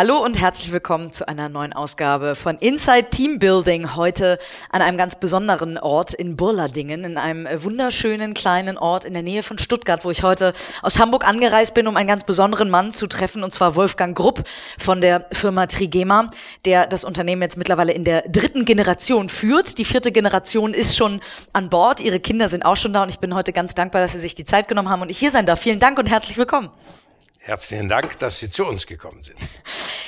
Hallo und herzlich willkommen zu einer neuen Ausgabe von Inside Team Building. Heute an einem ganz besonderen Ort in Burladingen, in einem wunderschönen kleinen Ort in der Nähe von Stuttgart, wo ich heute aus Hamburg angereist bin, um einen ganz besonderen Mann zu treffen, und zwar Wolfgang Grupp von der Firma Trigema, der das Unternehmen jetzt mittlerweile in der dritten Generation führt. Die vierte Generation ist schon an Bord, ihre Kinder sind auch schon da und ich bin heute ganz dankbar, dass Sie sich die Zeit genommen haben und ich hier sein darf. Vielen Dank und herzlich willkommen. Herzlichen Dank, dass Sie zu uns gekommen sind.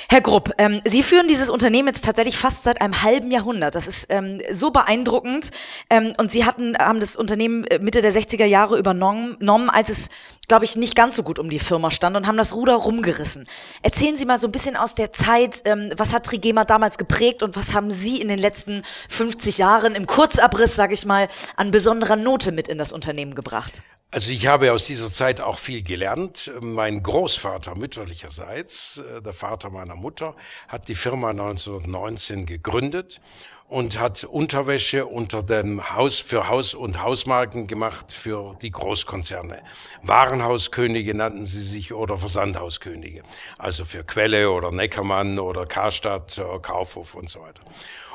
Herr Grupp, ähm, Sie führen dieses Unternehmen jetzt tatsächlich fast seit einem halben Jahrhundert. Das ist ähm, so beeindruckend. Ähm, und Sie hatten, haben das Unternehmen äh, Mitte der 60er Jahre übernommen, als es, glaube ich, nicht ganz so gut um die Firma stand und haben das Ruder rumgerissen. Erzählen Sie mal so ein bisschen aus der Zeit, ähm, was hat Trigema damals geprägt und was haben Sie in den letzten 50 Jahren im Kurzabriss, sage ich mal, an besonderer Note mit in das Unternehmen gebracht? Also ich habe aus dieser Zeit auch viel gelernt. Mein Großvater mütterlicherseits, äh, der Vater meiner Mutter, hat die Firma 1919 gegründet und hat Unterwäsche unter dem Haus für Haus- und Hausmarken gemacht für die Großkonzerne. Warenhauskönige nannten sie sich oder Versandhauskönige. Also für Quelle oder Neckermann oder Karstadt, äh, Kaufhof und so weiter.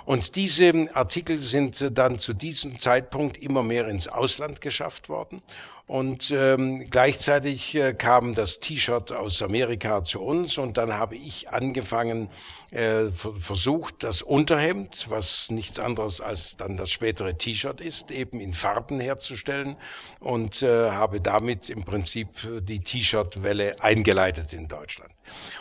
Und diese Artikel sind dann zu diesem Zeitpunkt immer mehr ins Ausland geschafft worden. Und ähm, gleichzeitig äh, kam das T-Shirt aus Amerika zu uns und dann habe ich angefangen, äh, versucht, das Unterhemd, was nichts anderes als dann das spätere T-Shirt ist, eben in Farben herzustellen und äh, habe damit im Prinzip die T-Shirt-Welle eingeleitet in Deutschland.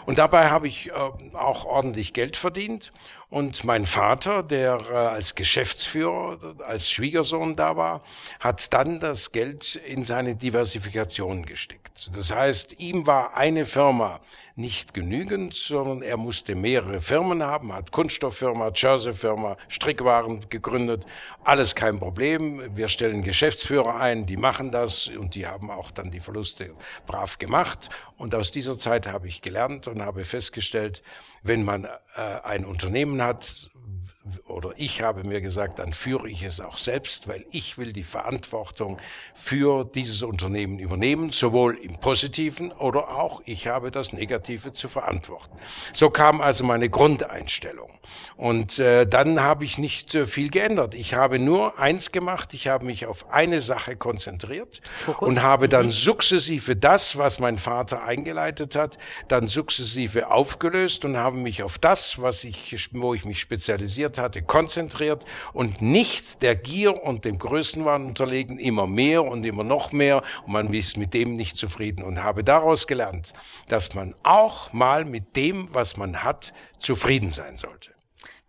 Und dabei habe ich äh, auch ordentlich Geld verdient und mein Vater, der äh, als Geschäftsführer, als Schwiegersohn da war, hat dann das Geld in seine Diversifikation gesteckt. Das heißt, ihm war eine Firma nicht genügend, sondern er musste mehrere Firmen haben, hat Kunststofffirma, Jersey-Firma, Strickwaren gegründet. Alles kein Problem. Wir stellen Geschäftsführer ein, die machen das und die haben auch dann die Verluste brav gemacht. Und aus dieser Zeit habe ich gelernt und habe festgestellt, wenn man äh, ein Unternehmen hat, oder ich habe mir gesagt, dann führe ich es auch selbst, weil ich will die Verantwortung für dieses Unternehmen übernehmen, sowohl im Positiven oder auch ich habe das Negative zu verantworten. So kam also meine Grundeinstellung. Und äh, dann habe ich nicht äh, viel geändert. Ich habe nur eins gemacht, ich habe mich auf eine Sache konzentriert Fokus. und habe dann mhm. sukzessive das, was mein Vater eingeleitet hat, dann sukzessive aufgelöst und habe mich auf das, was ich, wo ich mich spezialisiert hatte, konzentriert und nicht der Gier und dem Größenwahn unterlegen, immer mehr und immer noch mehr und man ist mit dem nicht zufrieden und habe daraus gelernt, dass man auch mal mit dem, was man hat, zufrieden sein sollte.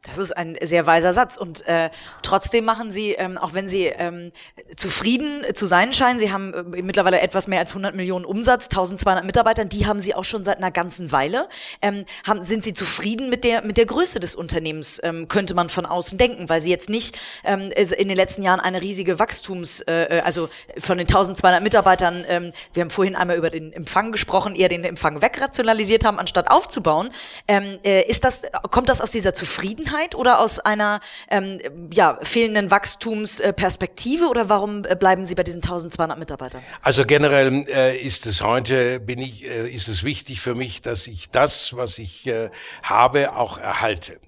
Das ist ein sehr weiser Satz. Und äh, trotzdem machen Sie, ähm, auch wenn Sie ähm, zufrieden zu sein scheinen, Sie haben äh, mittlerweile etwas mehr als 100 Millionen Umsatz, 1200 Mitarbeiter, die haben Sie auch schon seit einer ganzen Weile. Ähm, haben, sind Sie zufrieden mit der, mit der Größe des Unternehmens, ähm, könnte man von außen denken, weil Sie jetzt nicht ähm, in den letzten Jahren eine riesige Wachstums, äh, äh also von den 1200 Mitarbeitern, ähm, wir haben vorhin einmal über den Empfang gesprochen, eher den Empfang wegrationalisiert haben, anstatt aufzubauen. Ähm, äh, ist das, kommt das aus dieser Zufriedenheit? Zufriedenheit oder aus einer ähm, ja, fehlenden Wachstumsperspektive oder warum äh, bleiben Sie bei diesen 1200 Mitarbeitern? Also generell äh, ist es heute, bin ich, äh, ist es wichtig für mich, dass ich das, was ich äh, habe, auch erhalte.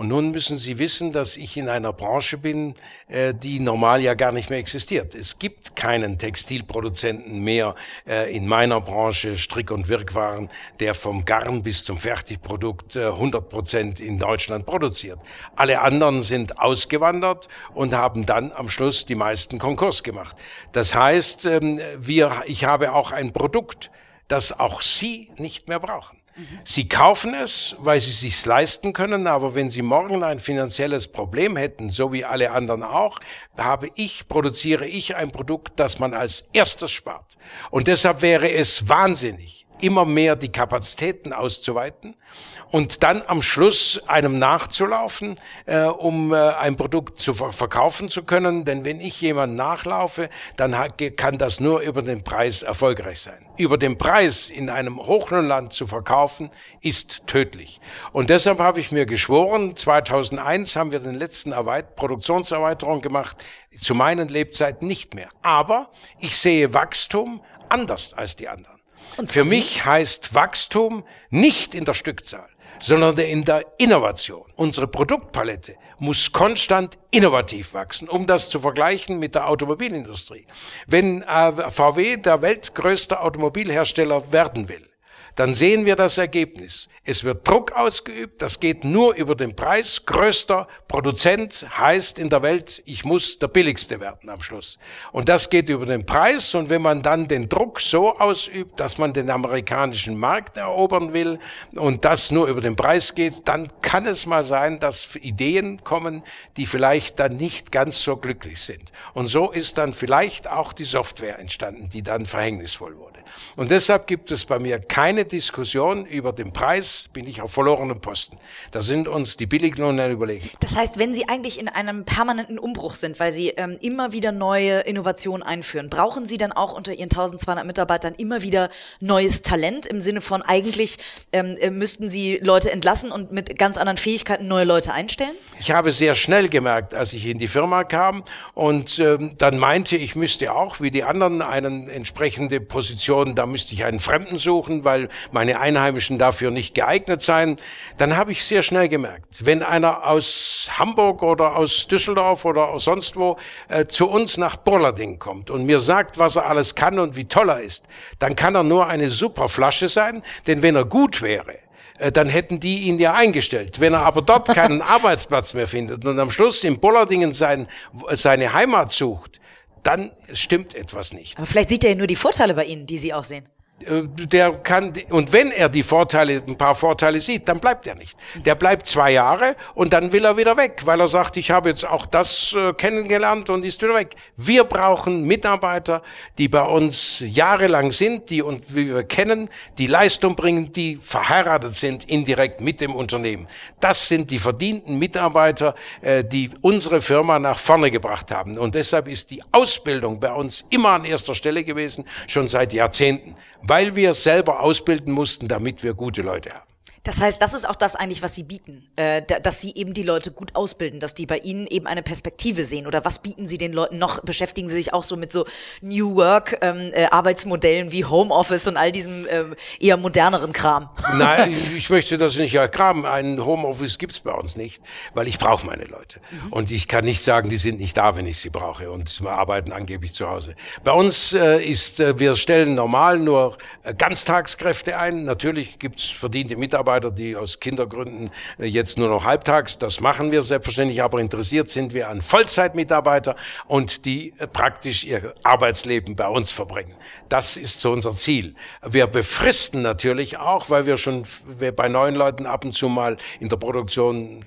Und nun müssen Sie wissen, dass ich in einer Branche bin, äh, die normal ja gar nicht mehr existiert. Es gibt keinen Textilproduzenten mehr äh, in meiner Branche, Strick- und Wirkwaren, der vom Garn bis zum Fertigprodukt 100 äh, Prozent in Deutschland produziert. Alle anderen sind ausgewandert und haben dann am Schluss die meisten Konkurs gemacht. Das heißt, ähm, wir, ich habe auch ein Produkt, das auch Sie nicht mehr brauchen. Sie kaufen es, weil sie sich's leisten können, aber wenn sie morgen ein finanzielles Problem hätten, so wie alle anderen auch, habe ich, produziere ich ein Produkt, das man als erstes spart. Und deshalb wäre es wahnsinnig, immer mehr die Kapazitäten auszuweiten und dann am Schluss einem nachzulaufen, äh, um äh, ein Produkt zu ver verkaufen zu können. Denn wenn ich jemand nachlaufe, dann kann das nur über den Preis erfolgreich sein. Über den Preis in einem Hochlohnland zu verkaufen, ist tödlich. Und deshalb habe ich mir geschworen, 2001 haben wir den letzten Erweit Produktionserweiterung gemacht, zu meinen Lebzeiten nicht mehr. Aber ich sehe Wachstum anders als die anderen. Für mich heißt Wachstum nicht in der Stückzahl, sondern in der Innovation. Unsere Produktpalette muss konstant innovativ wachsen, um das zu vergleichen mit der Automobilindustrie. Wenn äh, VW der weltgrößte Automobilhersteller werden will, dann sehen wir das Ergebnis. Es wird Druck ausgeübt, das geht nur über den Preis. Größter Produzent heißt in der Welt, ich muss der billigste werden am Schluss. Und das geht über den Preis. Und wenn man dann den Druck so ausübt, dass man den amerikanischen Markt erobern will und das nur über den Preis geht, dann kann es mal sein, dass Ideen kommen, die vielleicht dann nicht ganz so glücklich sind. Und so ist dann vielleicht auch die Software entstanden, die dann verhängnisvoll wurde. Und deshalb gibt es bei mir keine Diskussion über den Preis, bin ich auf verlorenem Posten. Da sind uns die Billiglohner überlegen. Das heißt, wenn Sie eigentlich in einem permanenten Umbruch sind, weil Sie ähm, immer wieder neue Innovationen einführen, brauchen Sie dann auch unter Ihren 1200 Mitarbeitern immer wieder neues Talent im Sinne von eigentlich ähm, äh, müssten Sie Leute entlassen und mit ganz anderen Fähigkeiten neue Leute einstellen? Ich habe sehr schnell gemerkt, als ich in die Firma kam und ähm, dann meinte, ich müsste auch wie die anderen eine entsprechende Position, da müsste ich einen Fremden suchen, weil meine Einheimischen dafür nicht geeignet seien. Dann habe ich sehr schnell gemerkt, wenn einer aus Hamburg oder aus Düsseldorf oder aus sonst wo äh, zu uns nach Bollarding kommt und mir sagt, was er alles kann und wie toll er ist, dann kann er nur eine super Flasche sein, denn wenn er gut wäre, äh, dann hätten die ihn ja eingestellt. Wenn er aber dort keinen Arbeitsplatz mehr findet und am Schluss in Bollardingen sein, seine Heimat sucht, dann stimmt etwas nicht. Aber vielleicht sieht er ja nur die Vorteile bei Ihnen, die Sie auch sehen. Äh, der kann, und wenn er die Vorteile, ein paar Vorteile sieht, dann bleibt er nicht. Der bleibt zwei Jahre und dann will er wieder weg, weil er sagt, ich habe jetzt auch das äh, kennengelernt und ist wieder weg. Wir brauchen Mitarbeiter, die bei uns jahrelang sind, die und wie wir kennen, die Leistung bringen, die verheiratet sind indirekt mit dem Unternehmen. Das sind die verdienten Mitarbeiter, äh, die unsere Firma nach vorne gebracht haben. Und deshalb ist die Ausbildung bei uns immer an erster Stelle gewesen, schon seit Jahrzehnten weil wir selber ausbilden mussten, damit wir gute Leute haben. Das heißt, das ist auch das eigentlich, was Sie bieten, äh, dass Sie eben die Leute gut ausbilden, dass die bei Ihnen eben eine Perspektive sehen. Oder was bieten Sie den Leuten noch? Beschäftigen Sie sich auch so mit so New Work ähm, äh, Arbeitsmodellen wie Homeoffice und all diesem äh, eher moderneren Kram? Nein, ich möchte das nicht Kram. Ein Homeoffice gibt's bei uns nicht, weil ich brauche meine Leute mhm. und ich kann nicht sagen, die sind nicht da, wenn ich sie brauche und wir arbeiten angeblich zu Hause. Bei uns äh, ist, äh, wir stellen normal nur äh, Ganztagskräfte ein. Natürlich gibt's verdiente Mitarbeiter Mitarbeiter, die aus Kindergründen äh, jetzt nur noch halbtags, das machen wir selbstverständlich, aber interessiert sind wir an Vollzeitmitarbeiter und die äh, praktisch ihr Arbeitsleben bei uns verbringen. Das ist so unser Ziel. Wir befristen natürlich auch, weil wir schon bei neuen Leuten ab und zu mal in der Produktion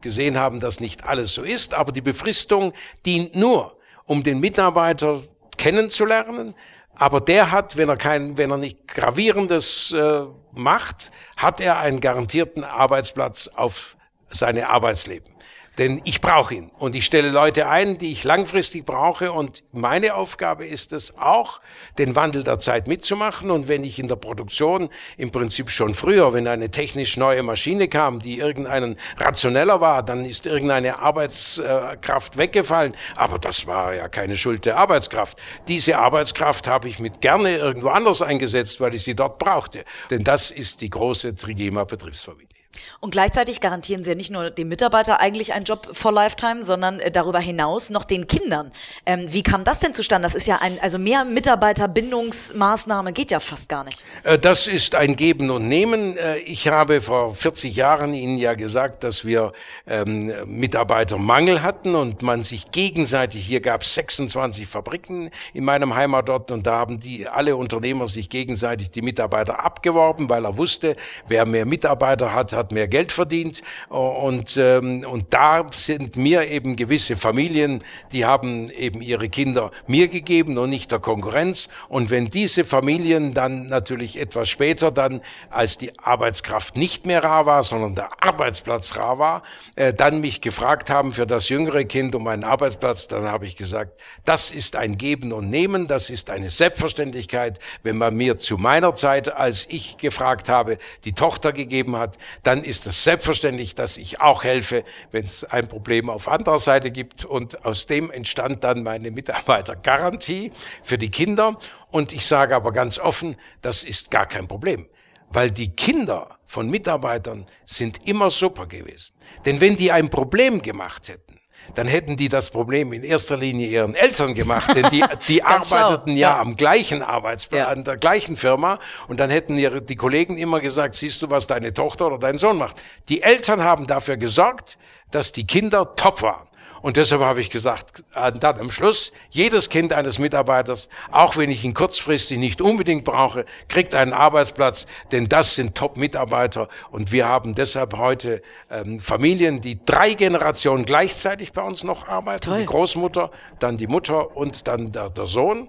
gesehen haben, dass nicht alles so ist, aber die Befristung dient nur, um den Mitarbeiter kennenzulernen, aber der hat, wenn er kein, wenn er nicht gravierendes äh, macht, hat er einen garantierten Arbeitsplatz auf seine Arbeitsleben. Denn ich brauche ihn. Und ich stelle Leute ein, die ich langfristig brauche. Und meine Aufgabe ist es auch, den Wandel der Zeit mitzumachen. Und wenn ich in der Produktion im Prinzip schon früher, wenn eine technisch neue Maschine kam, die irgendeinen rationeller war, dann ist irgendeine Arbeitskraft weggefallen, aber das war ja keine Schuld der Arbeitskraft. Diese Arbeitskraft habe ich mit gerne irgendwo anders eingesetzt, weil ich sie dort brauchte, denn das ist die große Trigema Betriebsfamilie. Und gleichzeitig garantieren sie ja nicht nur dem Mitarbeiter eigentlich einen Job for Lifetime, sondern äh, darüber hinaus noch den Kindern. Ähm, wie kam das denn zustande? Das ist ja ein, also mehr Mitarbeiterbindungsmaßnahme geht ja fast gar nicht. Äh, das ist ein Geben und Nehmen. Äh, ich habe vor 40 Jahren Ihnen ja gesagt, dass wir ähm, Mitarbeitermangel hatten und man sich gegenseitig, hier gab es 26 Fabriken in meinem Heimatort und da haben die alle Unternehmer sich gegenseitig die Mitarbeiter abgeworben, weil er wusste, wer mehr Mitarbeiter hat, hat hat mehr Geld verdient und, ähm, und da sind mir eben gewisse Familien, die haben eben ihre Kinder mir gegeben und nicht der Konkurrenz. Und wenn diese Familien dann natürlich etwas später dann, als die Arbeitskraft nicht mehr rar war, sondern der Arbeitsplatz rar war, äh, dann mich gefragt haben für das jüngere Kind um einen Arbeitsplatz, dann habe ich gesagt, das ist ein Geben und Nehmen, das ist eine Selbstverständlichkeit. Wenn man mir zu meiner Zeit, als ich gefragt habe, die Tochter gegeben hat, dann ist es selbstverständlich, dass ich auch helfe, wenn es ein Problem auf anderer Seite gibt. Und aus dem entstand dann meine Mitarbeitergarantie für die Kinder. Und ich sage aber ganz offen, das ist gar kein Problem, weil die Kinder von Mitarbeitern sind immer super gewesen. Denn wenn die ein Problem gemacht hätten, dann hätten die das Problem in erster Linie ihren Eltern gemacht, denn die, die arbeiteten ja, ja, am gleichen Arbeitsplatz, ja. an der gleichen Firma und dann hätten ihre, die Kollegen immer gesagt, siehst du, was deine Tochter oder dein Sohn macht. Die Eltern haben dafür gesorgt, dass die Kinder top waren. Und deshalb habe ich gesagt, äh, dann am Schluss, jedes Kind eines Mitarbeiters, auch wenn ich ihn kurzfristig nicht unbedingt brauche, kriegt einen Arbeitsplatz, denn das sind Top-Mitarbeiter. Und wir haben deshalb heute ähm, Familien, die drei Generationen gleichzeitig bei uns noch arbeiten. Toll. Die Großmutter, dann die Mutter und dann der, der Sohn.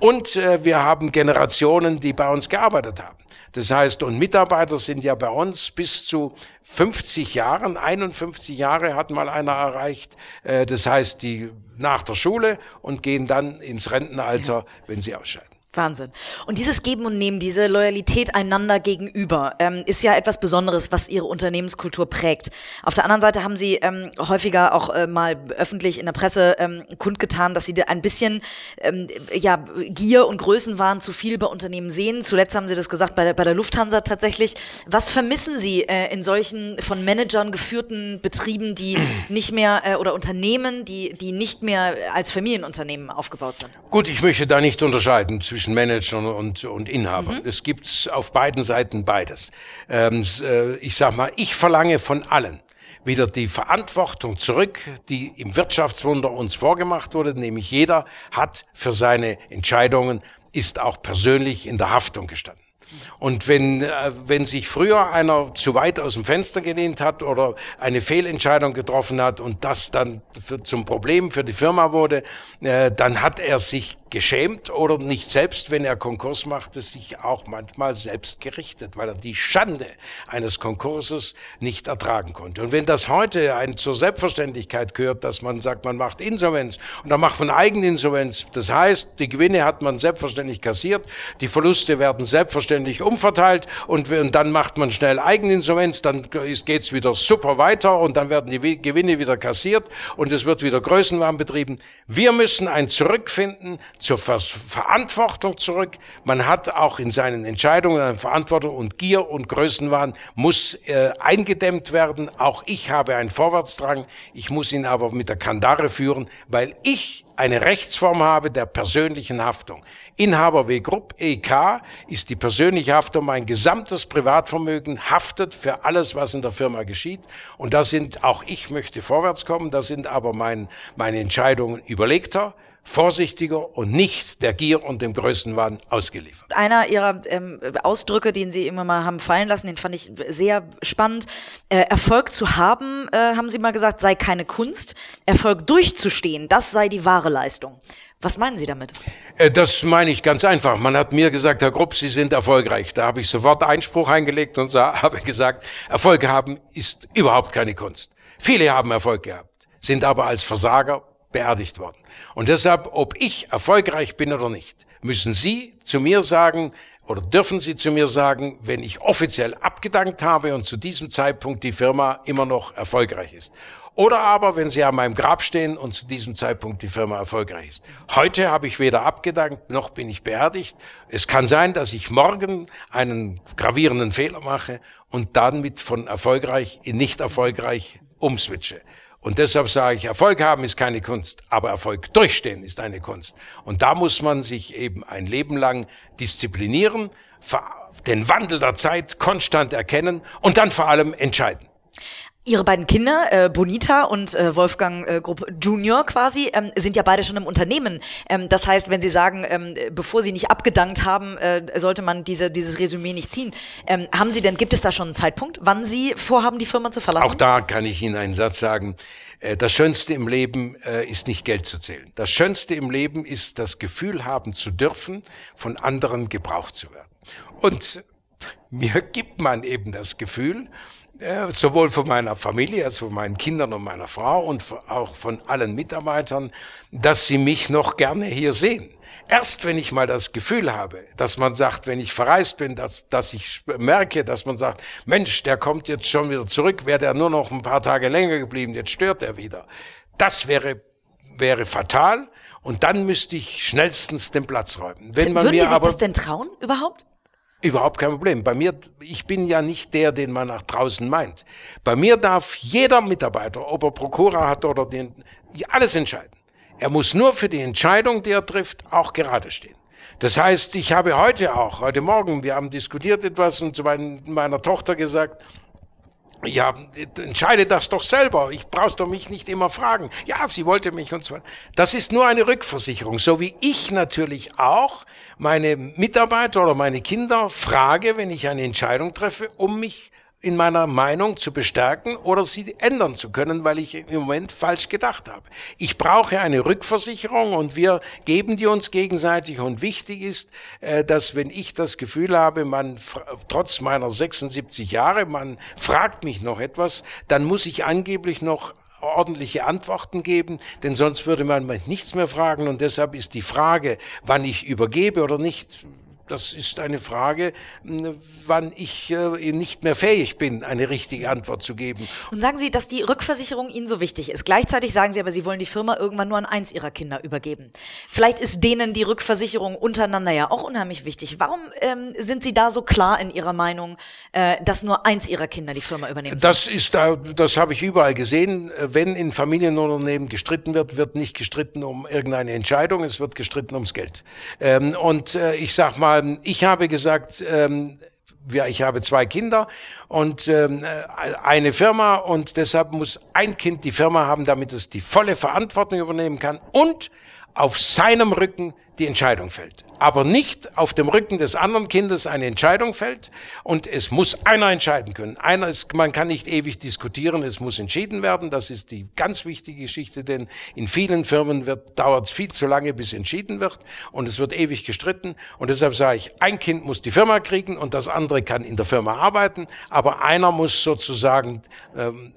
Und äh, wir haben Generationen, die bei uns gearbeitet haben. Das heißt, und Mitarbeiter sind ja bei uns bis zu 50 Jahren, 51 Jahre hat mal einer erreicht. Äh, das heißt, die nach der Schule und gehen dann ins Rentenalter, wenn sie ausscheiden. Wahnsinn. Und dieses Geben und Nehmen, diese Loyalität einander gegenüber, ähm, ist ja etwas Besonderes, was ihre Unternehmenskultur prägt. Auf der anderen Seite haben sie ähm, häufiger auch äh, mal öffentlich in der Presse ähm, kundgetan, dass sie ein bisschen ähm, ja, Gier und Größenwahn zu viel bei Unternehmen sehen. Zuletzt haben sie das gesagt bei der, bei der Lufthansa tatsächlich. Was vermissen Sie äh, in solchen von Managern geführten Betrieben, die nicht mehr äh, oder Unternehmen, die, die nicht mehr als Familienunternehmen aufgebaut sind? Gut, ich möchte da nicht unterscheiden zwischen zwischen Manager und, und Inhaber. Mhm. Es gibt auf beiden Seiten beides. Ähm, äh, ich sag mal, ich verlange von allen wieder die Verantwortung zurück, die im Wirtschaftswunder uns vorgemacht wurde, nämlich jeder hat für seine Entscheidungen, ist auch persönlich in der Haftung gestanden. Und wenn, äh, wenn sich früher einer zu weit aus dem Fenster gelehnt hat oder eine Fehlentscheidung getroffen hat und das dann für, zum Problem für die Firma wurde, äh, dann hat er sich geschämt oder nicht selbst, wenn er Konkurs machte, sich auch manchmal selbst gerichtet, weil er die Schande eines Konkurses nicht ertragen konnte. Und wenn das heute ein, zur Selbstverständlichkeit gehört, dass man sagt, man macht Insolvenz und dann macht man Eigeninsolvenz, das heißt, die Gewinne hat man selbstverständlich kassiert, die Verluste werden selbstverständlich umverteilt und, und dann macht man schnell Eigeninsolvenz, dann geht's wieder super weiter und dann werden die Gewinne wieder kassiert und es wird wieder Größenwahn betrieben. Wir müssen ein Zurückfinden zur Verantwortung zurück. Man hat auch in seinen Entscheidungen eine Verantwortung und Gier und Größenwahn muss äh, eingedämmt werden. Auch ich habe einen Vorwärtsdrang. Ich muss ihn aber mit der Kandare führen, weil ich eine Rechtsform habe der persönlichen Haftung. Inhaber W Group EK ist die persönliche Haftung. Mein gesamtes Privatvermögen haftet für alles, was in der Firma geschieht. Und da sind, auch ich möchte vorwärts kommen, da sind aber mein, meine Entscheidungen überlegter, vorsichtiger und nicht der Gier und dem Größenwahn ausgeliefert. Einer ihrer ähm, Ausdrücke, den Sie immer mal haben fallen lassen, den fand ich sehr spannend. Äh, Erfolg zu haben, äh, haben Sie mal gesagt, sei keine Kunst. Erfolg durchzustehen, das sei die wahre Leistung. Was meinen Sie damit? Äh, das meine ich ganz einfach. Man hat mir gesagt, Herr Grupp, Sie sind erfolgreich. Da habe ich sofort Einspruch eingelegt und habe gesagt, Erfolg haben ist überhaupt keine Kunst. Viele haben Erfolg gehabt, sind aber als Versager beerdigt worden. Und deshalb, ob ich erfolgreich bin oder nicht, müssen Sie zu mir sagen, oder dürfen Sie zu mir sagen, wenn ich offiziell abgedankt habe und zu diesem Zeitpunkt die Firma immer noch erfolgreich ist. Oder aber, wenn Sie an meinem Grab stehen und zu diesem Zeitpunkt die Firma erfolgreich ist. Heute habe ich weder abgedankt, noch bin ich beerdigt. Es kann sein, dass ich morgen einen gravierenden Fehler mache und dann mit von erfolgreich in nicht erfolgreich umswitche. Und deshalb sage ich, Erfolg haben ist keine Kunst, aber Erfolg durchstehen ist eine Kunst. Und da muss man sich eben ein Leben lang disziplinieren, den Wandel der Zeit konstant erkennen und dann vor allem entscheiden. Ihre beiden Kinder, äh, Bonita und äh, Wolfgang äh, Grupp Junior quasi, ähm, sind ja beide schon im Unternehmen. Ähm, das heißt, wenn Sie sagen, ähm, bevor Sie nicht abgedankt haben, äh, sollte man diese, dieses Resümee nicht ziehen. Ähm, haben Sie denn, gibt es da schon einen Zeitpunkt, wann Sie vorhaben, die Firma zu verlassen? Auch da kann ich Ihnen einen Satz sagen. Äh, das Schönste im Leben äh, ist nicht Geld zu zählen. Das Schönste im Leben ist das Gefühl haben zu dürfen, von anderen gebraucht zu werden. Und mir gibt man eben das Gefühl, äh, sowohl von meiner Familie, also von meinen Kindern und meiner Frau und auch von allen Mitarbeitern, dass sie mich noch gerne hier sehen. Erst wenn ich mal das Gefühl habe, dass man sagt, wenn ich verreist bin, dass, dass ich merke, dass man sagt, Mensch, der kommt jetzt schon wieder zurück, wäre der nur noch ein paar Tage länger geblieben, jetzt stört er wieder. Das wäre, wäre fatal und dann müsste ich schnellstens den Platz räumen. Wenn man Würden mir die sich aber, das denn trauen überhaupt? Überhaupt kein Problem. Bei mir, ich bin ja nicht der, den man nach draußen meint. Bei mir darf jeder Mitarbeiter, ob er Prokura hat oder den, alles entscheiden. Er muss nur für die Entscheidung, die er trifft, auch gerade stehen. Das heißt, ich habe heute auch, heute Morgen, wir haben diskutiert etwas und zu meiner Tochter gesagt, ja, entscheide das doch selber. Ich brauchst doch mich nicht immer fragen. Ja, sie wollte mich und so. Das ist nur eine Rückversicherung. So wie ich natürlich auch meine Mitarbeiter oder meine Kinder frage, wenn ich eine Entscheidung treffe, um mich in meiner Meinung zu bestärken oder sie ändern zu können, weil ich im Moment falsch gedacht habe. Ich brauche eine Rückversicherung und wir geben die uns gegenseitig und wichtig ist, äh, dass wenn ich das Gefühl habe, man trotz meiner 76 Jahre, man fragt mich noch etwas, dann muss ich angeblich noch ordentliche Antworten geben, denn sonst würde man mich nichts mehr fragen und deshalb ist die Frage, wann ich übergebe oder nicht, das ist eine Frage, wann ich äh, nicht mehr fähig bin, eine richtige Antwort zu geben. Und sagen Sie, dass die Rückversicherung Ihnen so wichtig ist. Gleichzeitig sagen Sie aber, Sie wollen die Firma irgendwann nur an eins Ihrer Kinder übergeben. Vielleicht ist denen die Rückversicherung untereinander ja auch unheimlich wichtig. Warum ähm, sind Sie da so klar in Ihrer Meinung, äh, dass nur eins Ihrer Kinder die Firma übernehmen soll? Das ist da, das habe ich überall gesehen. Wenn in Familienunternehmen gestritten wird, wird nicht gestritten um irgendeine Entscheidung, es wird gestritten ums Geld. Ähm, und äh, ich sag mal, ähm, ich habe gesagt, ähm, ja, ich habe zwei Kinder und ähm, eine Firma und deshalb muss ein Kind die Firma haben, damit es die volle Verantwortung übernehmen kann und auf seinem Rücken die Entscheidung fällt. Aber nicht auf dem Rücken des anderen Kindes eine Entscheidung fällt und es muss einer entscheiden können. Einer ist, man kann nicht ewig diskutieren, es muss entschieden werden. Das ist die ganz wichtige Geschichte, denn in vielen Firmen wird, dauert es viel zu lange, bis entschieden wird und es wird ewig gestritten. Und deshalb sage ich, ein Kind muss die Firma kriegen und das andere kann in der Firma arbeiten, aber einer muss sozusagen ähm,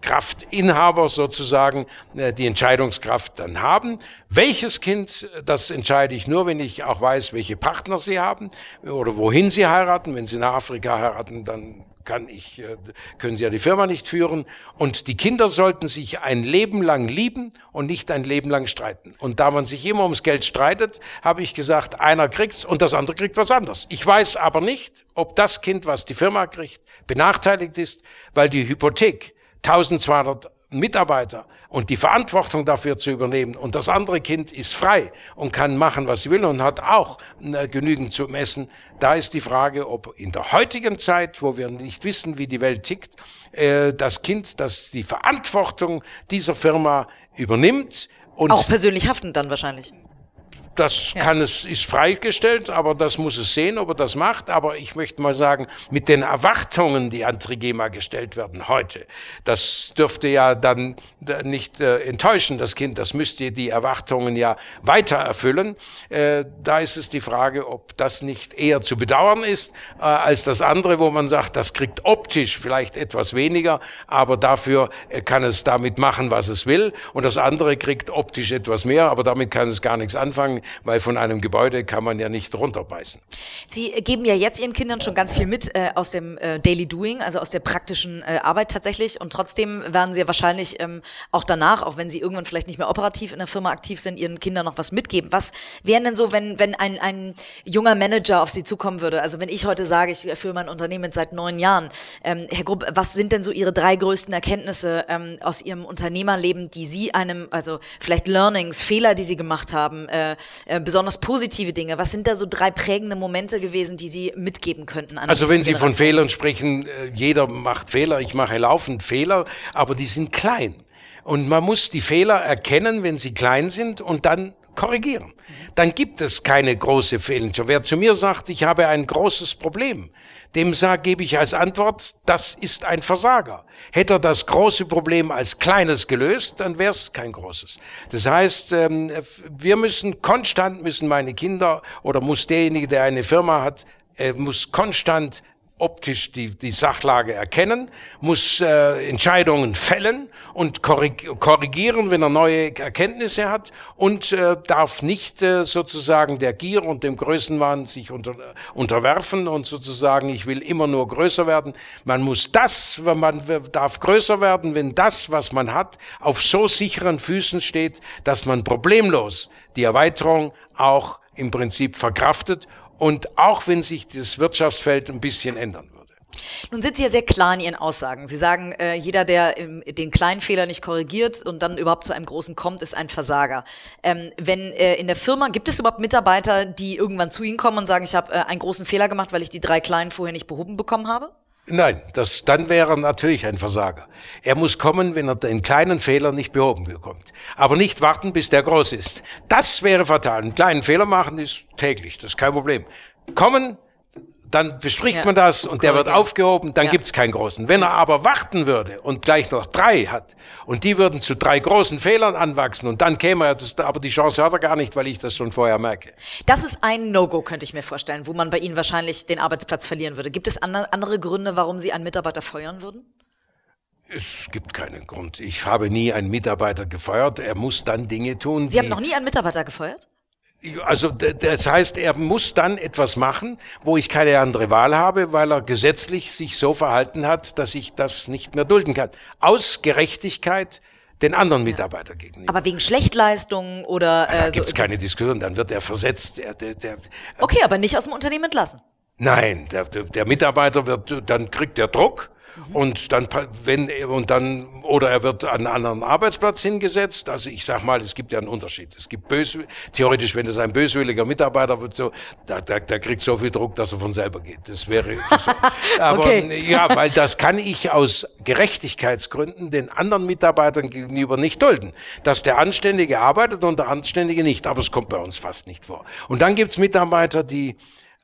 Kraftinhaber sozusagen äh, die Entscheidungskraft dann haben. Welches Kind, das entscheide ich nur, wenn ich auch weiß, welche Partner sie haben oder wohin sie heiraten. Wenn sie nach Afrika heiraten, dann kann ich, äh, können sie ja die Firma nicht führen. Und die Kinder sollten sich ein Leben lang lieben und nicht ein Leben lang streiten. Und da man sich immer ums Geld streitet, habe ich gesagt, einer kriegt's und das andere kriegt was anderes. Ich weiß aber nicht, ob das Kind, was die Firma kriegt, benachteiligt ist, weil die Hypothek 1200 Mitarbeiter und die Verantwortung dafür zu übernehmen und das andere Kind ist frei und kann machen, was sie will und hat auch äh, genügend zu messen. Da ist die Frage, ob in der heutigen Zeit, wo wir nicht wissen, wie die Welt tickt, äh, das Kind, das die Verantwortung dieser Firma übernimmt und auch persönlich haftend dann wahrscheinlich. Das ja. kann es, ist freigestellt, aber das muss es sehen, ob er das macht. Aber ich möchte mal sagen, mit den Erwartungen, die an Trigema gestellt werden heute, das dürfte ja dann nicht äh, enttäuschen, das Kind. Das müsste die Erwartungen ja weiter erfüllen. Äh, da ist es die Frage, ob das nicht eher zu bedauern ist, äh, als das andere, wo man sagt, das kriegt optisch vielleicht etwas weniger, aber dafür äh, kann es damit machen, was es will. Und das andere kriegt optisch etwas mehr, aber damit kann es gar nichts anfangen weil von einem Gebäude kann man ja nicht runterbeißen. Sie geben ja jetzt Ihren Kindern schon ganz viel mit äh, aus dem äh, Daily Doing, also aus der praktischen äh, Arbeit tatsächlich. Und trotzdem werden Sie ja wahrscheinlich ähm, auch danach, auch wenn Sie irgendwann vielleicht nicht mehr operativ in der Firma aktiv sind, Ihren Kindern noch was mitgeben. Was wären denn so, wenn, wenn ein, ein junger Manager auf Sie zukommen würde? Also wenn ich heute sage, ich führe mein Unternehmen seit neun Jahren. Ähm, Herr Grupp, was sind denn so Ihre drei größten Erkenntnisse ähm, aus Ihrem Unternehmerleben, die Sie einem, also vielleicht Learnings, Fehler, die Sie gemacht haben, äh, äh, besonders positive Dinge. Was sind da so drei prägende Momente gewesen, die Sie mitgeben könnten? also wenn Sie von Fehlern sprechen, äh, jeder macht Fehler, ich mache laufend Fehler, aber die sind klein. Und man muss die Fehler erkennen, wenn sie klein sind und dann korrigieren. Dann gibt es keine große Fehler. Wer zu mir sagt, ich habe ein großes Problem, dem sage, gebe ich als Antwort, das ist ein Versager. Hätte er das große Problem als kleines gelöst, dann wäre es kein großes. Das heißt, ähm, wir müssen konstant, müssen meine Kinder oder muss derjenige, der eine Firma hat, muss konstant optisch die, die Sachlage erkennen, muss äh, Entscheidungen fällen und korrigieren, wenn er neue Erkenntnisse hat und äh, darf nicht äh, sozusagen der Gier und dem Größenwahn sich unter, unterwerfen und sozusagen, ich will immer nur größer werden. Man muss das, man darf größer werden, wenn das, was man hat, auf so sicheren Füßen steht, dass man problemlos die Erweiterung auch im Prinzip verkraftet und auch wenn sich das Wirtschaftsfeld ein bisschen ändern würde. Nun sind Sie ja sehr klar in Ihren Aussagen. Sie sagen, äh, jeder, der im, den kleinen Fehler nicht korrigiert und dann überhaupt zu einem großen kommt, ist ein Versager. Ähm, wenn äh, in der Firma, gibt es überhaupt Mitarbeiter, die irgendwann zu Ihnen kommen und sagen, ich habe äh, einen großen Fehler gemacht, weil ich die drei kleinen vorher nicht behoben bekommen habe? Nein, das, dann wäre er natürlich ein Versager. Er muss kommen, wenn er den kleinen Fehler nicht behoben bekommt. Aber nicht warten, bis der groß ist. Das wäre fatal. Einen kleinen Fehler machen ist täglich, das ist kein Problem. Kommen, dann bespricht ja. man das und der wird aufgehoben, dann ja. gibt's keinen großen. Wenn er aber warten würde und gleich noch drei hat und die würden zu drei großen Fehlern anwachsen und dann käme er, das, aber die Chance hat er gar nicht, weil ich das schon vorher merke. Das ist ein No-Go, könnte ich mir vorstellen, wo man bei Ihnen wahrscheinlich den Arbeitsplatz verlieren würde. Gibt es andere Gründe, warum Sie einen Mitarbeiter feuern würden? Es gibt keinen Grund. Ich habe nie einen Mitarbeiter gefeuert. Er muss dann Dinge tun. Sie haben noch nie einen Mitarbeiter gefeuert? Also das heißt, er muss dann etwas machen, wo ich keine andere Wahl habe, weil er gesetzlich sich so verhalten hat, dass ich das nicht mehr dulden kann. Aus Gerechtigkeit den anderen Mitarbeiter ja. gegenüber. Aber wegen Schlechtleistungen oder äh, da gibt's so, keine Diskussion, dann wird er versetzt. Der, der, der, okay, aber nicht aus dem Unternehmen entlassen. Nein, der, der Mitarbeiter wird, dann kriegt er Druck Mhm. Und dann, wenn, und dann, oder er wird an einen anderen Arbeitsplatz hingesetzt. Also ich sag mal, es gibt ja einen Unterschied. Es gibt bös, theoretisch, wenn es ein böswilliger Mitarbeiter wird, so, da, da, der kriegt so viel Druck, dass er von selber geht. Das wäre, so. aber, okay. ja, weil das kann ich aus Gerechtigkeitsgründen den anderen Mitarbeitern gegenüber nicht dulden. Dass der Anständige arbeitet und der Anständige nicht. Aber es kommt bei uns fast nicht vor. Und dann gibt's Mitarbeiter, die,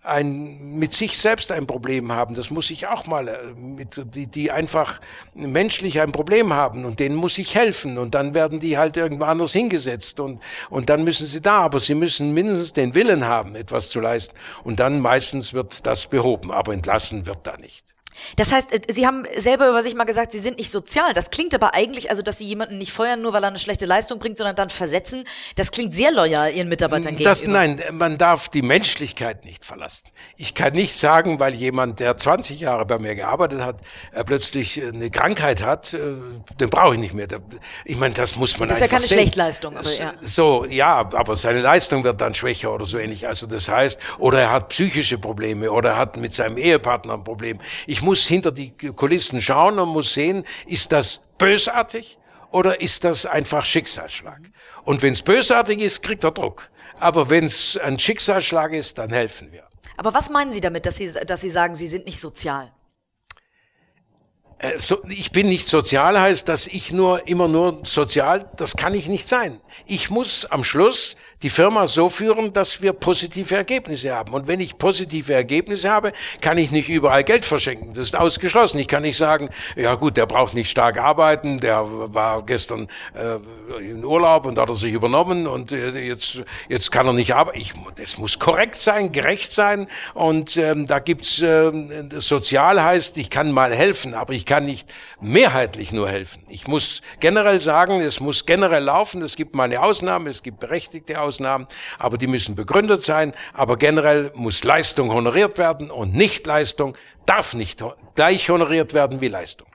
ein, mit sich selbst ein Problem haben. Das muss ich auch mal, äh, mit, die, die einfach menschlich ein Problem haben und denen muss ich helfen und dann werden die halt irgendwo anders hingesetzt und, und dann müssen sie da, aber sie müssen mindestens den Willen haben, etwas zu leisten und dann meistens wird das behoben, aber entlassen wird da nicht. Das heißt, äh, Sie haben selber über sich mal gesagt, Sie sind nicht sozial. Das klingt aber eigentlich, also dass Sie jemanden nicht feuern, nur weil er eine schlechte Leistung bringt, sondern dann versetzen. Das klingt sehr loyal Ihren Mitarbeitern das, gegenüber. Nein, man darf die Menschlichkeit nicht verlassen. Ich kann nicht sagen, weil jemand, der 20 Jahre bei mir gearbeitet hat, äh, plötzlich äh, eine Krankheit hat, den brauche ich nicht mehr. Ich meine, das muss man Das ist ja keine. Schlechtleistung. Aber ja. So, ja, aber seine Leistung wird dann schwächer oder so ähnlich. Also das heißt, oder er hat psychische Probleme oder er hat mit seinem Ehepartner ein Problem. Ich muss hinter die Kulissen schauen und muss sehen, ist das bösartig oder ist das einfach Schicksalsschlag? Und wenn es bösartig ist, kriegt er Druck. Aber wenn es ein Schicksalsschlag ist, dann helfen wir. Aber was meinen Sie damit, dass Sie, dass Sie sagen, Sie sind nicht sozial? Äh, so, ich bin nicht sozial, heißt, dass ich nur immer nur sozial, das kann ich nicht sein. Ich muss am Schluss die Firma so führen, dass wir positive Ergebnisse haben. Und wenn ich positive Ergebnisse habe, kann ich nicht überall Geld verschenken. Das ist ausgeschlossen. Ich kann nicht sagen, ja gut, der braucht nicht stark arbeiten, der war gestern äh, in Urlaub und hat er sich übernommen und äh, jetzt, jetzt kann er nicht arbeiten. Ich, es muss korrekt sein, gerecht sein und ähm, da gibt's äh, sozial heißt, ich kann mal helfen, aber ich kann nicht mehrheitlich nur helfen. Ich muss generell sagen, es muss generell laufen. Es gibt mal eine Ausnahme, es gibt berechtigte Ausnahmen. Ausnahmen, aber die müssen begründet sein. Aber generell muss Leistung honoriert werden und Nichtleistung darf nicht gleich honoriert werden wie Leistung.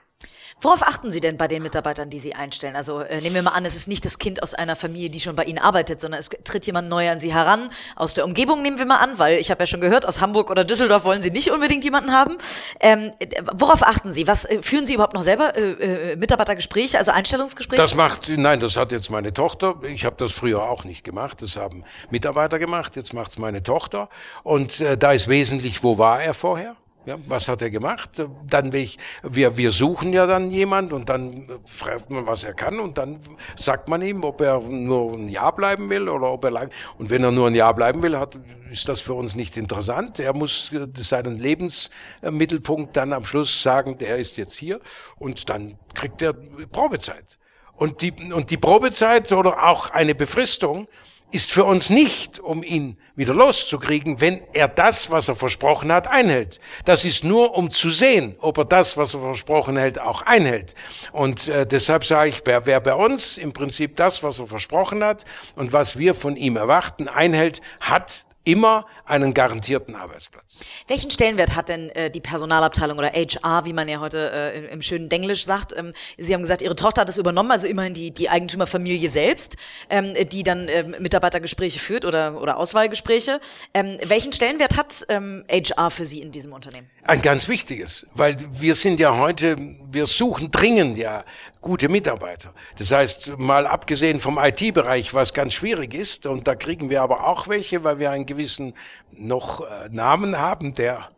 Worauf achten Sie denn bei den Mitarbeitern, die Sie einstellen? Also äh, nehmen wir mal an, es ist nicht das Kind aus einer Familie, die schon bei Ihnen arbeitet, sondern es tritt jemand neu an Sie heran. Aus der Umgebung nehmen wir mal an, weil ich habe ja schon gehört, aus Hamburg oder Düsseldorf wollen Sie nicht unbedingt jemanden haben. Ähm, worauf achten Sie? Was äh, führen Sie überhaupt noch selber äh, äh, Mitarbeitergespräche, also Einstellungsgespräche? Das macht, nein, das hat jetzt meine Tochter. Ich habe das früher auch nicht gemacht. Das haben Mitarbeiter gemacht. Jetzt macht's meine Tochter. Und äh, da ist wesentlich, wo war er vorher? Ja, was hat er gemacht? Dann ich, wir, wir suchen ja dann jemand und dann fragt man, was er kann und dann sagt man ihm, ob er nur ein Jahr bleiben will oder ob er lang. Und wenn er nur ein Jahr bleiben will, hat, ist das für uns nicht interessant. Er muss seinen Lebensmittelpunkt dann am Schluss sagen, der ist jetzt hier und dann kriegt er Probezeit. Und die, und die Probezeit oder auch eine Befristung, ist für uns nicht, um ihn wieder loszukriegen, wenn er das, was er versprochen hat, einhält. Das ist nur, um zu sehen, ob er das, was er versprochen hält, auch einhält. Und äh, deshalb sage ich, wer, wer bei uns im Prinzip das, was er versprochen hat und was wir von ihm erwarten, einhält, hat immer einen garantierten Arbeitsplatz. Welchen Stellenwert hat denn äh, die Personalabteilung oder HR, wie man ja heute äh, im schönen Denglisch sagt? Ähm, Sie haben gesagt, Ihre Tochter hat das übernommen, also immerhin die, die Eigentümerfamilie selbst, ähm, die dann ähm, Mitarbeitergespräche führt oder, oder Auswahlgespräche. Ähm, welchen Stellenwert hat ähm, HR für Sie in diesem Unternehmen? Ein ganz wichtiges, weil wir sind ja heute, wir suchen dringend ja gute Mitarbeiter. Das heißt, mal abgesehen vom IT-Bereich, was ganz schwierig ist, und da kriegen wir aber auch welche, weil wir einen gewissen noch äh, Namen haben, der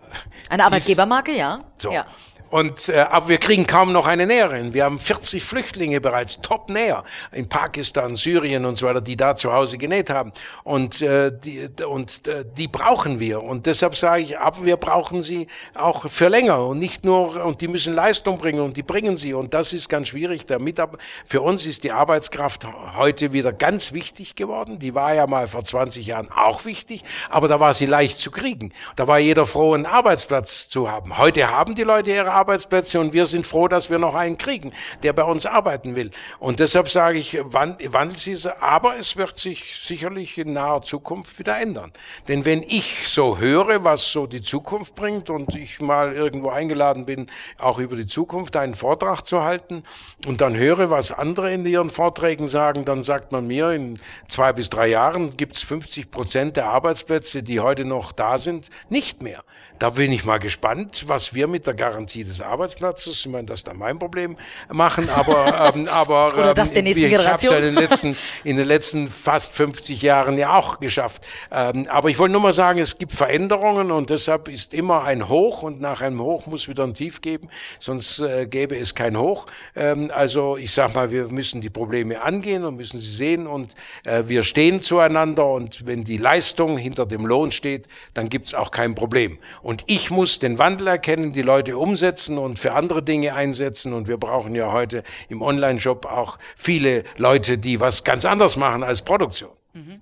eine Arbeitgebermarke, ja. So. Ja. Und, äh, aber wir kriegen kaum noch eine Näherin. Wir haben 40 Flüchtlinge bereits top näher in Pakistan, Syrien und so weiter, die da zu Hause genäht haben. Und, äh, die, und äh, die brauchen wir. Und deshalb sage ich, aber wir brauchen sie auch für länger und nicht nur, und die müssen Leistung bringen und die bringen sie. Und das ist ganz schwierig. Der Mitab für uns ist die Arbeitskraft heute wieder ganz wichtig geworden. Die war ja mal vor 20 Jahren auch wichtig, aber da war sie leicht zu kriegen. Da war jeder froh, einen Arbeitsplatz zu haben. Heute haben die Leute ihre Arbeitsplätze und wir sind froh, dass wir noch einen kriegen, der bei uns arbeiten will. Und deshalb sage ich, wann, wann sie, aber es wird sich sicherlich in naher Zukunft wieder ändern. Denn wenn ich so höre, was so die Zukunft bringt und ich mal irgendwo eingeladen bin, auch über die Zukunft einen Vortrag zu halten und dann höre, was andere in ihren Vorträgen sagen, dann sagt man mir, in zwei bis drei Jahren gibt es 50 Prozent der Arbeitsplätze, die heute noch da sind, nicht mehr. Da bin ich mal gespannt, was wir mit der Garantie des Arbeitsplatzes, ich meine, das ist dann mein Problem, machen, aber, ähm, aber Oder das der nächsten ich Generation. Ich habe es ja in den letzten, in den letzten fast 50 Jahren ja auch geschafft. Ähm, aber ich wollte nur mal sagen, es gibt Veränderungen und deshalb ist immer ein Hoch und nach einem Hoch muss wieder ein Tief geben, sonst äh, gäbe es kein Hoch. Ähm, also ich sag mal, wir müssen die Probleme angehen und müssen sie sehen und äh, wir stehen zueinander und wenn die Leistung hinter dem Lohn steht, dann gibt's auch kein Problem. Und und ich muss den Wandel erkennen, die Leute umsetzen und für andere Dinge einsetzen. Und wir brauchen ja heute im Online-Shop auch viele Leute, die was ganz anderes machen als Produktion. Mhm.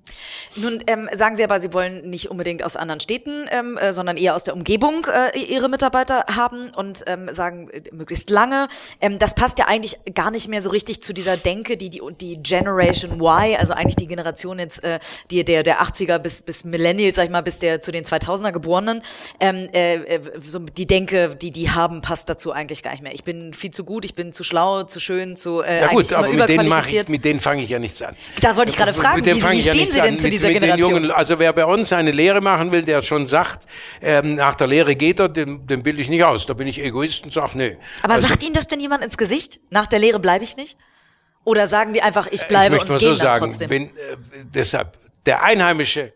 Nun ähm, sagen Sie aber, Sie wollen nicht unbedingt aus anderen Städten, ähm, äh, sondern eher aus der Umgebung äh, Ihre Mitarbeiter haben und ähm, sagen äh, möglichst lange. Ähm, das passt ja eigentlich gar nicht mehr so richtig zu dieser Denke, die die, die Generation Y, also eigentlich die Generation jetzt, äh, die der der 80er bis bis Millennials, sag ich mal, bis der zu den 2000er Geborenen, ähm, äh, äh, so die Denke, die die haben, passt dazu eigentlich gar nicht mehr. Ich bin viel zu gut, ich bin zu schlau, zu schön, zu äh, ja gut, aber mit denen, ich, mit denen fange ich ja nichts an. Da wollte ich gerade fragen, wie, wie stehen Sie denn zu dieser mit Generation? Jungen, also wer bei uns eine Lehre machen will, der schon sagt, ähm, nach der Lehre geht er, den, den bilde ich nicht aus. Da bin ich Egoist und sage, nee. Aber also, sagt Ihnen das denn jemand ins Gesicht? Nach der Lehre bleibe ich nicht? Oder sagen die einfach, ich bleibe ich möchte und mal so sagen, trotzdem? Wenn, äh, deshalb, der Einheimische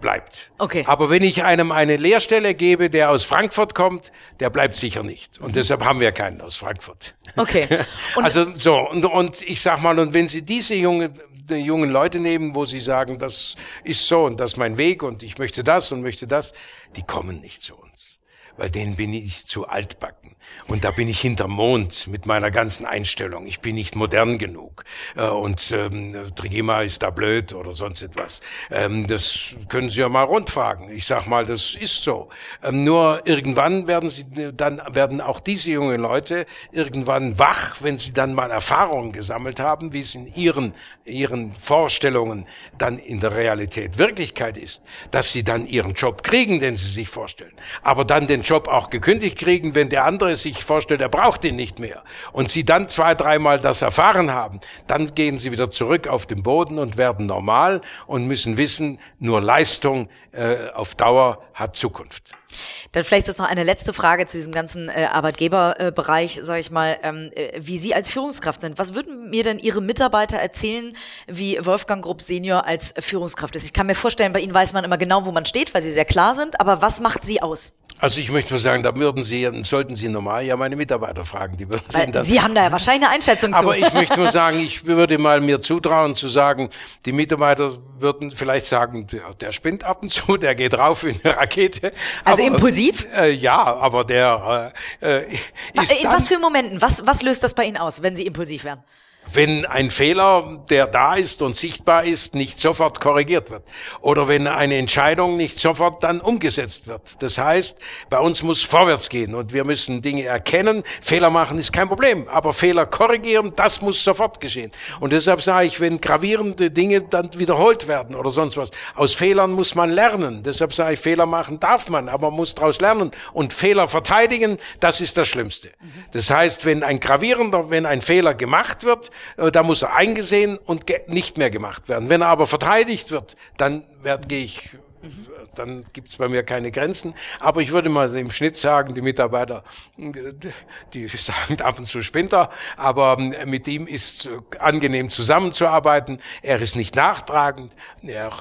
bleibt. Okay. Aber wenn ich einem eine Lehrstelle gebe, der aus Frankfurt kommt, der bleibt sicher nicht. Und deshalb haben wir keinen aus Frankfurt. Okay. Und also so, und, und ich sag mal, und wenn Sie diese junge, die jungen Leute nehmen, wo sie sagen, das ist so und das ist mein Weg und ich möchte das und möchte das, die kommen nicht zu uns weil denen bin ich zu altbacken. Und da bin ich hinterm Mond mit meiner ganzen Einstellung. Ich bin nicht modern genug. Äh, und ähm, Trigema ist da blöd oder sonst etwas. Ähm, das können Sie ja mal rundfragen. Ich sag mal, das ist so. Ähm, nur irgendwann werden sie, dann werden auch diese jungen Leute irgendwann wach, wenn sie dann mal Erfahrungen gesammelt haben, wie es in ihren, ihren Vorstellungen dann in der Realität Wirklichkeit ist, dass sie dann ihren Job kriegen, den sie sich vorstellen. Aber dann den Job auch gekündigt kriegen, wenn der andere sich vorstellt, er braucht ihn nicht mehr. Und sie dann zwei, dreimal das erfahren haben, dann gehen sie wieder zurück auf den Boden und werden normal und müssen wissen, nur Leistung äh, auf Dauer hat Zukunft. Dann vielleicht jetzt noch eine letzte Frage zu diesem ganzen äh, Arbeitgeberbereich, äh, sage ich mal, ähm, äh, wie Sie als Führungskraft sind. Was würden mir denn Ihre Mitarbeiter erzählen, wie Wolfgang Grupp Senior als Führungskraft ist? Ich kann mir vorstellen, bei Ihnen weiß man immer genau, wo man steht, weil Sie sehr klar sind. Aber was macht Sie aus? Also ich möchte nur sagen, da würden Sie, sollten Sie normal ja meine Mitarbeiter fragen. Die würden Weil Sie haben da ja wahrscheinlich eine Einschätzung zu. Aber ich möchte nur sagen, ich würde mal mir zutrauen zu sagen, die Mitarbeiter würden vielleicht sagen, der, der spinnt ab und zu, der geht rauf wie eine Rakete. Also aber, impulsiv? Äh, ja, aber der äh, äh ist In was für Momenten? Was, was löst das bei Ihnen aus, wenn Sie impulsiv werden? Wenn ein Fehler, der da ist und sichtbar ist, nicht sofort korrigiert wird. Oder wenn eine Entscheidung nicht sofort dann umgesetzt wird. Das heißt, bei uns muss vorwärts gehen und wir müssen Dinge erkennen. Fehler machen ist kein Problem, aber Fehler korrigieren, das muss sofort geschehen. Und deshalb sage ich, wenn gravierende Dinge dann wiederholt werden oder sonst was, aus Fehlern muss man lernen. Deshalb sage ich, Fehler machen darf man, aber man muss daraus lernen. Und Fehler verteidigen, das ist das Schlimmste. Das heißt, wenn ein gravierender, wenn ein Fehler gemacht wird, da muss er eingesehen und nicht mehr gemacht werden. Wenn er aber verteidigt wird, dann werde ich dann gibt's bei mir keine Grenzen. Aber ich würde mal im Schnitt sagen, die Mitarbeiter, die sagen ab und zu Spinter, aber mit ihm ist angenehm zusammenzuarbeiten. Er ist nicht nachtragend, er,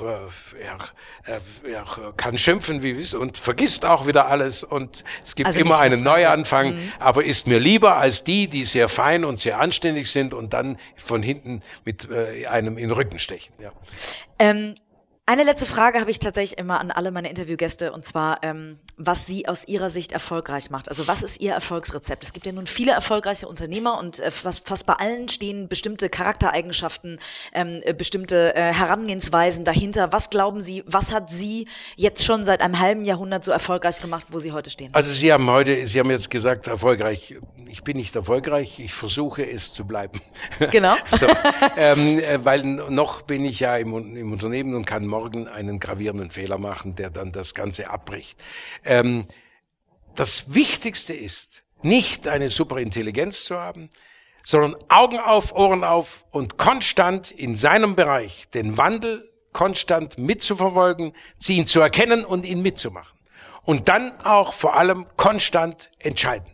er, er kann schimpfen wie und vergisst auch wieder alles und es gibt also immer einen Neuanfang, mhm. aber ist mir lieber als die, die sehr fein und sehr anständig sind und dann von hinten mit äh, einem in den Rücken stechen. Ja. Ähm eine letzte Frage habe ich tatsächlich immer an alle meine Interviewgäste und zwar, ähm, was sie aus ihrer Sicht erfolgreich macht. Also was ist ihr Erfolgsrezept? Es gibt ja nun viele erfolgreiche Unternehmer und äh, fast, fast bei allen stehen bestimmte Charaktereigenschaften, ähm, äh, bestimmte äh, Herangehensweisen dahinter. Was glauben Sie, was hat Sie jetzt schon seit einem halben Jahrhundert so erfolgreich gemacht, wo Sie heute stehen? Also Sie haben heute, Sie haben jetzt gesagt, erfolgreich. Ich bin nicht erfolgreich, ich versuche es zu bleiben. Genau. so, ähm, äh, weil noch bin ich ja im, im Unternehmen und kann morgen einen gravierenden Fehler machen, der dann das Ganze abbricht. Ähm, das Wichtigste ist, nicht eine Superintelligenz zu haben, sondern Augen auf, Ohren auf und konstant in seinem Bereich den Wandel konstant mitzuverfolgen, sie ihn zu erkennen und ihn mitzumachen. Und dann auch vor allem konstant entscheiden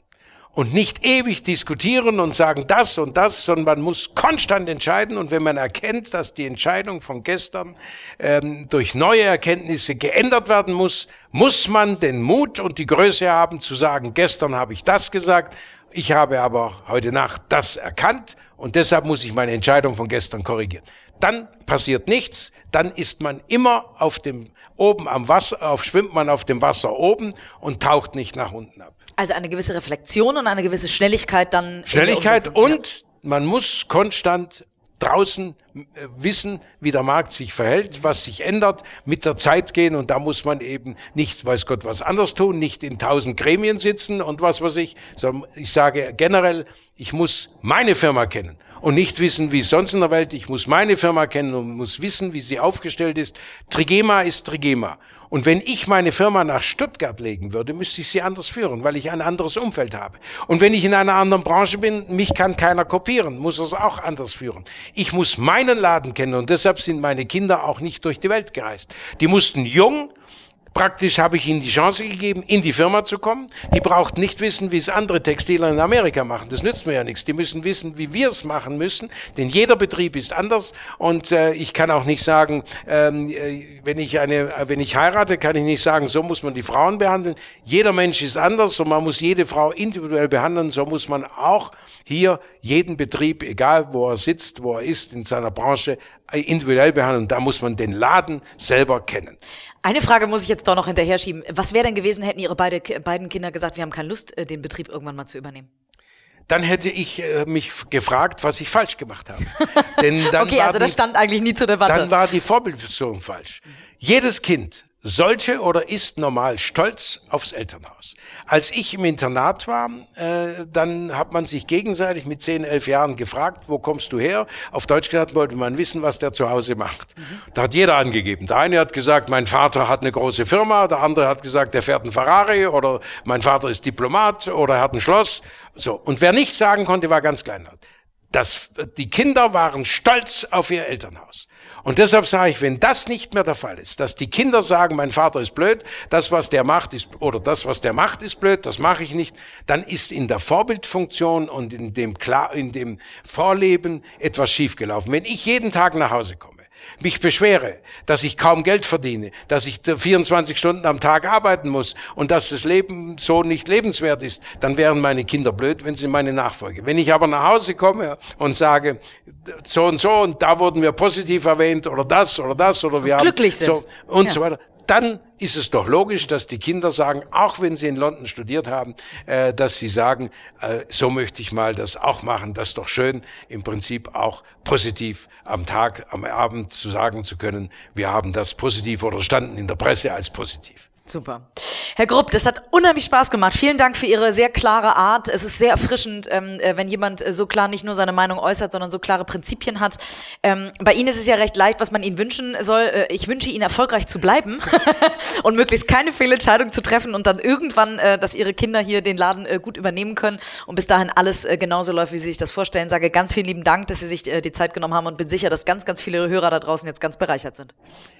und nicht ewig diskutieren und sagen das und das, sondern man muss konstant entscheiden. Und wenn man erkennt, dass die Entscheidung von gestern ähm, durch neue Erkenntnisse geändert werden muss, muss man den Mut und die Größe haben zu sagen, gestern habe ich das gesagt, ich habe aber heute Nacht das erkannt und deshalb muss ich meine Entscheidung von gestern korrigieren. Dann passiert nichts, dann ist man immer auf dem oben am Wasser, auf, schwimmt man auf dem Wasser oben und taucht nicht nach unten ab. Also eine gewisse Reflexion und eine gewisse Schnelligkeit dann. Schnelligkeit und man muss konstant draußen äh, wissen, wie der Markt sich verhält, was sich ändert, mit der Zeit gehen und da muss man eben nicht, weiß Gott, was anders tun, nicht in tausend Gremien sitzen und was weiß ich, sondern ich sage generell, ich muss meine Firma kennen und nicht wissen, wie es sonst in der Welt. Ich muss meine Firma kennen und muss wissen, wie sie aufgestellt ist. Trigema ist Trigema. Und wenn ich meine Firma nach Stuttgart legen würde, müsste ich sie anders führen, weil ich ein anderes Umfeld habe. Und wenn ich in einer anderen Branche bin, mich kann keiner kopieren, muss es auch anders führen. Ich muss meinen Laden kennen und deshalb sind meine Kinder auch nicht durch die Welt gereist. Die mussten jung Praktisch habe ich ihnen die Chance gegeben, in die Firma zu kommen. Die braucht nicht wissen, wie es andere Textiler in Amerika machen. Das nützt mir ja nichts. Die müssen wissen, wie wir es machen müssen, denn jeder Betrieb ist anders. Und äh, ich kann auch nicht sagen, ähm, äh, wenn ich eine, äh, wenn ich heirate, kann ich nicht sagen, so muss man die Frauen behandeln. Jeder Mensch ist anders und man muss jede Frau individuell behandeln. So muss man auch hier jeden Betrieb, egal wo er sitzt, wo er ist in seiner Branche, individuell behandeln. Da muss man den Laden selber kennen. Eine Frage muss ich jetzt doch noch hinterher schieben. Was wäre denn gewesen, hätten Ihre beide, beiden Kinder gesagt, wir haben keine Lust, äh, den Betrieb irgendwann mal zu übernehmen? Dann hätte ich äh, mich gefragt, was ich falsch gemacht habe. Denn dann okay, also das stand eigentlich nie zur Debatte. Dann war die Vorbildfunktion falsch. Jedes Kind sollte oder ist normal stolz aufs Elternhaus. Als ich im Internat war, äh, dann hat man sich gegenseitig mit 10, 11 Jahren gefragt, wo kommst du her? Auf Deutsch gesagt wollte man wissen, was der zu Hause macht. Mhm. Da hat jeder angegeben. Der eine hat gesagt, mein Vater hat eine große Firma, der andere hat gesagt, der fährt einen Ferrari oder mein Vater ist Diplomat oder er hat ein Schloss. So. Und wer nichts sagen konnte, war ganz klein. Das, die Kinder waren stolz auf ihr Elternhaus. Und deshalb sage ich, wenn das nicht mehr der Fall ist, dass die Kinder sagen, mein Vater ist blöd, das, was der macht, ist, oder das, was der macht, ist blöd, das mache ich nicht, dann ist in der Vorbildfunktion und in dem, Klar, in dem Vorleben etwas schiefgelaufen. Wenn ich jeden Tag nach Hause komme, mich beschwere, dass ich kaum Geld verdiene, dass ich 24 Stunden am Tag arbeiten muss und dass das Leben so nicht lebenswert ist, dann wären meine Kinder blöd, wenn sie meine Nachfolge. Wenn ich aber nach Hause komme und sage, so und so und da wurden wir positiv erwähnt oder das oder das oder wir Glücklich haben so und ja. so weiter, dann ist es doch logisch, dass die Kinder sagen, auch wenn sie in London studiert haben, äh, dass sie sagen, äh, so möchte ich mal das auch machen. Das ist doch schön, im Prinzip auch positiv am Tag, am Abend zu sagen zu können, wir haben das positiv oder standen in der Presse als positiv. Super. Herr Grupp, das hat unheimlich Spaß gemacht. Vielen Dank für Ihre sehr klare Art. Es ist sehr erfrischend, ähm, äh, wenn jemand äh, so klar nicht nur seine Meinung äußert, sondern so klare Prinzipien hat. Ähm, bei Ihnen ist es ja recht leicht, was man Ihnen wünschen soll. Äh, ich wünsche Ihnen erfolgreich zu bleiben und möglichst keine Fehlentscheidung zu treffen und dann irgendwann, äh, dass Ihre Kinder hier den Laden äh, gut übernehmen können und bis dahin alles äh, genauso läuft, wie Sie sich das vorstellen. Sage ganz vielen lieben Dank, dass Sie sich die Zeit genommen haben und bin sicher, dass ganz, ganz viele Hörer da draußen jetzt ganz bereichert sind.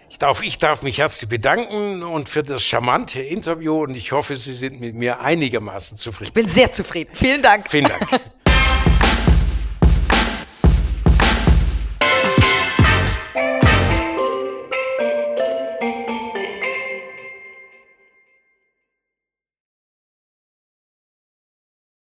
Ich darf, ich darf mich herzlich bedanken und für das charmante Interview und ich hoffe, Sie sind mit mir einigermaßen zufrieden. Ich bin sehr zufrieden. Vielen Dank. Vielen Dank.